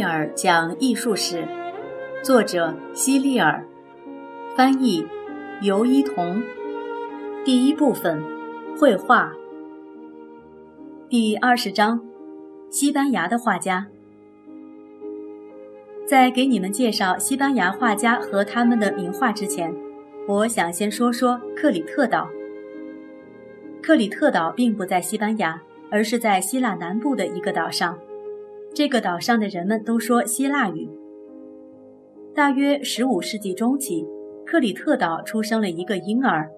利尔讲艺术史，作者希利尔，翻译尤一彤。第一部分，绘画。第二十章，西班牙的画家。在给你们介绍西班牙画家和他们的名画之前，我想先说说克里特岛。克里特岛并不在西班牙，而是在希腊南部的一个岛上。这个岛上的人们都说希腊语。大约十五世纪中期，克里特岛出生了一个婴儿。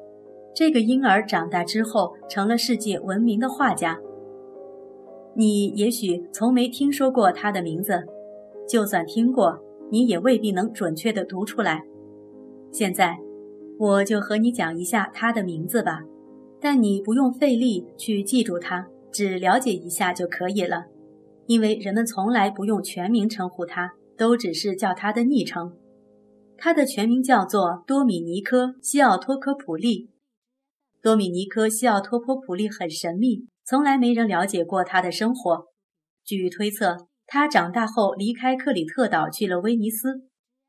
这个婴儿长大之后成了世界闻名的画家。你也许从没听说过他的名字，就算听过，你也未必能准确地读出来。现在，我就和你讲一下他的名字吧，但你不用费力去记住他，只了解一下就可以了。因为人们从来不用全名称呼他，都只是叫他的昵称。他的全名叫做多米尼科·西奥托科普利。多米尼科·西奥托波普利很神秘，从来没人了解过他的生活。据推测，他长大后离开克里特岛，去了威尼斯，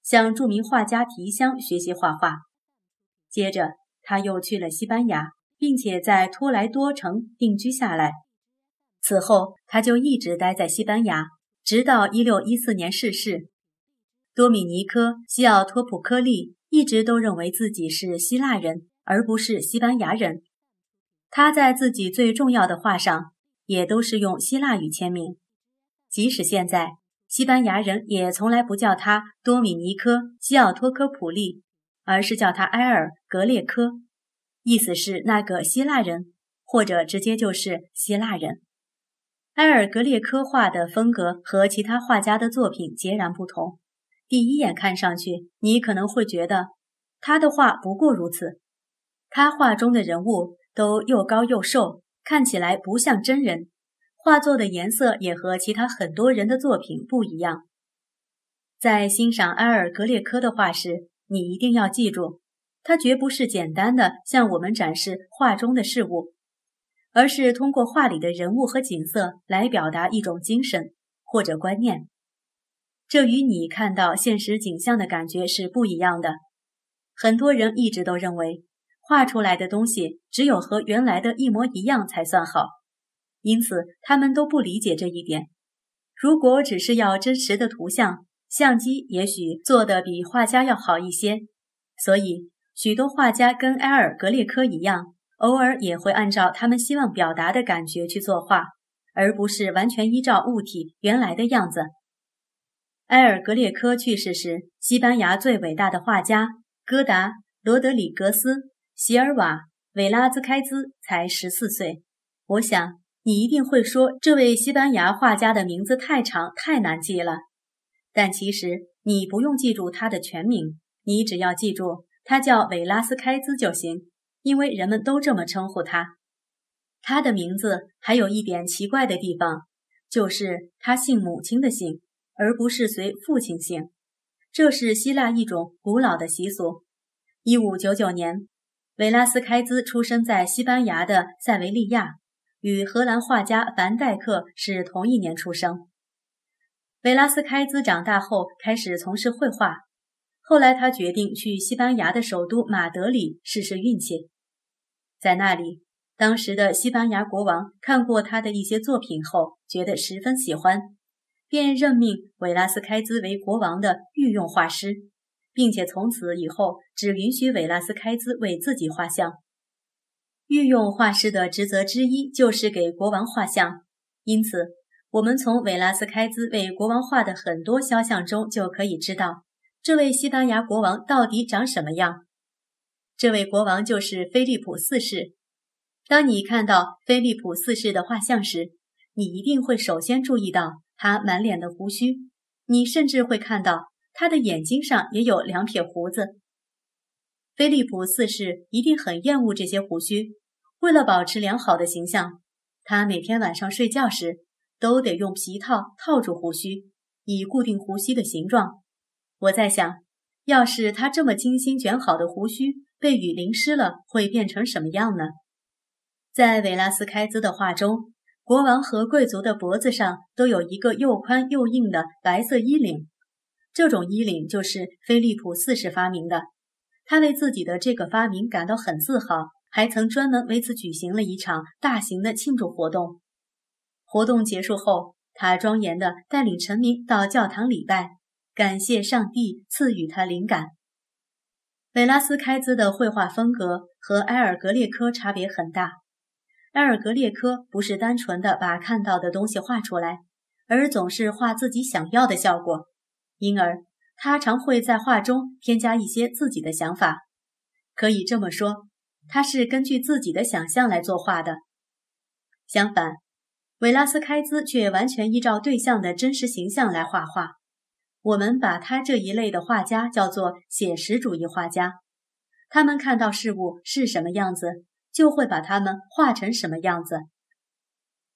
向著名画家提香学习画画。接着，他又去了西班牙，并且在托莱多城定居下来。此后，他就一直待在西班牙，直到一六一四年逝世。多米尼科·西奥托普科利一直都认为自己是希腊人，而不是西班牙人。他在自己最重要的画上也都是用希腊语签名，即使现在西班牙人也从来不叫他多米尼科·西奥托科普利，而是叫他埃尔格列科，意思是那个希腊人，或者直接就是希腊人。埃尔格列科画的风格和其他画家的作品截然不同。第一眼看上去，你可能会觉得他的画不过如此。他画中的人物都又高又瘦，看起来不像真人。画作的颜色也和其他很多人的作品不一样。在欣赏埃尔格列科的画时，你一定要记住，他绝不是简单的向我们展示画中的事物。而是通过画里的人物和景色来表达一种精神或者观念，这与你看到现实景象的感觉是不一样的。很多人一直都认为，画出来的东西只有和原来的一模一样才算好，因此他们都不理解这一点。如果只是要真实的图像，相机也许做的比画家要好一些。所以，许多画家跟埃尔格列科一样。偶尔也会按照他们希望表达的感觉去作画，而不是完全依照物体原来的样子。埃尔格列科去世时，西班牙最伟大的画家戈达、罗德里格斯、席尔瓦、韦拉兹开兹才十四岁。我想你一定会说，这位西班牙画家的名字太长，太难记了。但其实你不用记住他的全名，你只要记住他叫韦拉斯开兹就行。因为人们都这么称呼他，他的名字还有一点奇怪的地方，就是他姓母亲的姓，而不是随父亲姓。这是希腊一种古老的习俗。一五九九年，维拉斯开兹出生在西班牙的塞维利亚，与荷兰画家凡戴克是同一年出生。维拉斯开兹长大后开始从事绘画，后来他决定去西班牙的首都马德里试试运气。在那里，当时的西班牙国王看过他的一些作品后，觉得十分喜欢，便任命韦拉斯开兹为国王的御用画师，并且从此以后只允许韦拉斯开兹为自己画像。御用画师的职责之一就是给国王画像，因此我们从韦拉斯开兹为国王画的很多肖像中就可以知道，这位西班牙国王到底长什么样。这位国王就是菲利普四世。当你看到菲利普四世的画像时，你一定会首先注意到他满脸的胡须，你甚至会看到他的眼睛上也有两撇胡子。菲利普四世一定很厌恶这些胡须，为了保持良好的形象，他每天晚上睡觉时都得用皮套套住胡须，以固定胡须的形状。我在想，要是他这么精心卷好的胡须，被雨淋湿了会变成什么样呢？在维拉斯开兹的画中，国王和贵族的脖子上都有一个又宽又硬的白色衣领，这种衣领就是菲利普四世发明的。他为自己的这个发明感到很自豪，还曾专门为此举行了一场大型的庆祝活动。活动结束后，他庄严地带领臣民到教堂礼拜，感谢上帝赐予他灵感。维拉斯开兹的绘画风格和埃尔格列科差别很大。埃尔格列科不是单纯的把看到的东西画出来，而总是画自己想要的效果，因而。他常会在画中添加一些自己的想法，可以这么说，他是根据自己的想象来作画的。相反，维拉斯开兹却完全依照对象的真实形象来画画。我们把他这一类的画家叫做写实主义画家。他们看到事物是什么样子，就会把它们画成什么样子。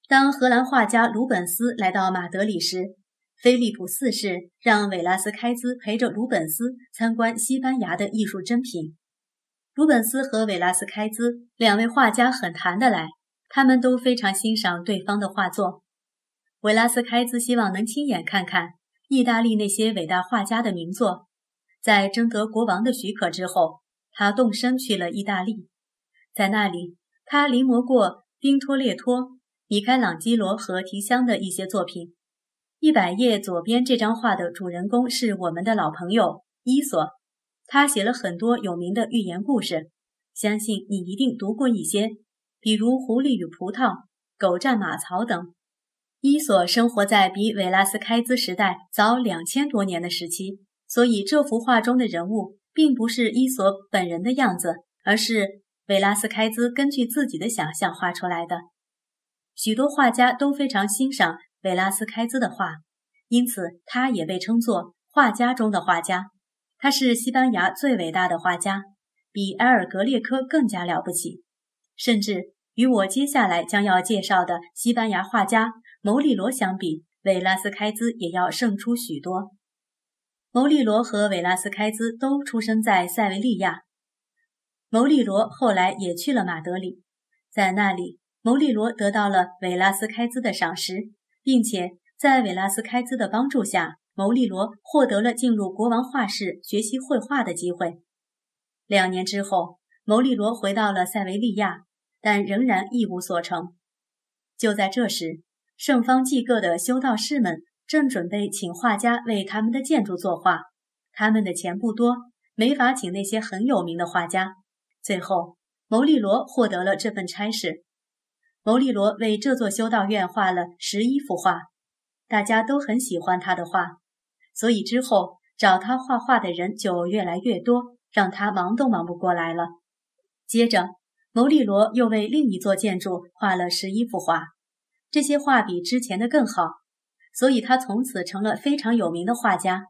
当荷兰画家鲁本斯来到马德里时，菲利普四世让韦拉斯开兹陪着鲁本斯参观西班牙的艺术珍品。鲁本斯和韦拉斯开兹两位画家很谈得来，他们都非常欣赏对方的画作。韦拉斯开兹希望能亲眼看看意大利那些伟大画家的名作。在征得国王的许可之后，他动身去了意大利。在那里，他临摹过丁托列托、米开朗基罗和提香的一些作品。一百页左边这张画的主人公是我们的老朋友伊索，他写了很多有名的寓言故事，相信你一定读过一些，比如《狐狸与葡萄》《狗战马槽》等。伊索生活在比韦拉斯开兹时代早两千多年的时期，所以这幅画中的人物并不是伊索本人的样子，而是韦拉斯开兹根据自己的想象画出来的。许多画家都非常欣赏。维拉斯开兹的画，因此他也被称作画家中的画家。他是西班牙最伟大的画家，比埃尔格列科更加了不起，甚至与我接下来将要介绍的西班牙画家牟利罗相比，韦拉斯开兹也要胜出许多。牟利罗和韦拉斯开兹都出生在塞维利亚，牟利罗后来也去了马德里，在那里，牟利罗得到了韦拉斯开兹的赏识。并且在韦拉斯开兹的帮助下，牟利罗获得了进入国王画室学习绘画的机会。两年之后，牟利罗回到了塞维利亚，但仍然一无所成。就在这时，圣方济各的修道士们正准备请画家为他们的建筑作画，他们的钱不多，没法请那些很有名的画家。最后，牟利罗获得了这份差事。牟利罗为这座修道院画了十一幅画，大家都很喜欢他的画，所以之后找他画画的人就越来越多，让他忙都忙不过来了。接着，牟利罗又为另一座建筑画了十一幅画，这些画比之前的更好，所以他从此成了非常有名的画家。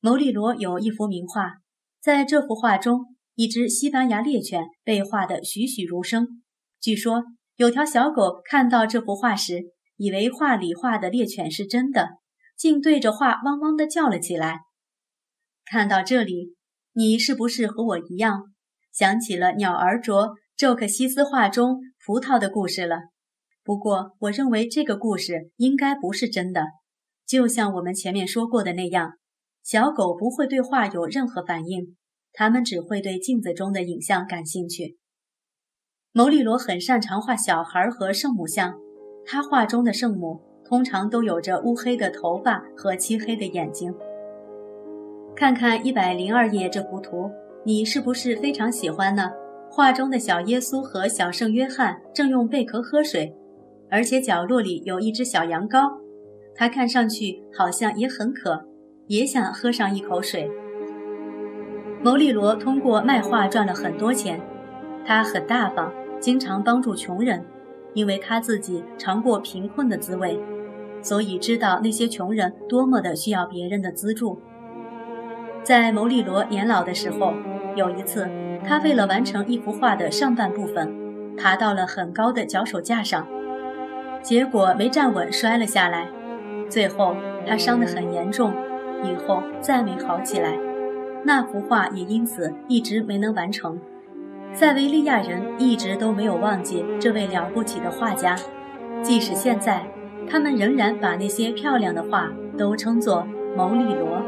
牟利罗有一幅名画，在这幅画中，一只西班牙猎犬被画得栩栩如生，据说。有条小狗看到这幅画时，以为画里画的猎犬是真的，竟对着画汪汪地叫了起来。看到这里，你是不是和我一样，想起了鸟儿啄宙克西斯画中葡萄的故事了？不过，我认为这个故事应该不是真的。就像我们前面说过的那样，小狗不会对画有任何反应，它们只会对镜子中的影像感兴趣。牟利罗很擅长画小孩和圣母像，他画中的圣母通常都有着乌黑的头发和漆黑的眼睛。看看一百零二页这幅图，你是不是非常喜欢呢？画中的小耶稣和小圣约翰正用贝壳喝水，而且角落里有一只小羊羔，它看上去好像也很渴，也想喝上一口水。牟利罗通过卖画赚了很多钱，他很大方。经常帮助穷人，因为他自己尝过贫困的滋味，所以知道那些穷人多么的需要别人的资助。在牟利罗年老的时候，有一次，他为了完成一幅画的上半部分，爬到了很高的脚手架上，结果没站稳，摔了下来。最后他伤得很严重，以后再没好起来，那幅画也因此一直没能完成。塞维利亚人一直都没有忘记这位了不起的画家。即使现在，他们仍然把那些漂亮的画都称作牟利罗。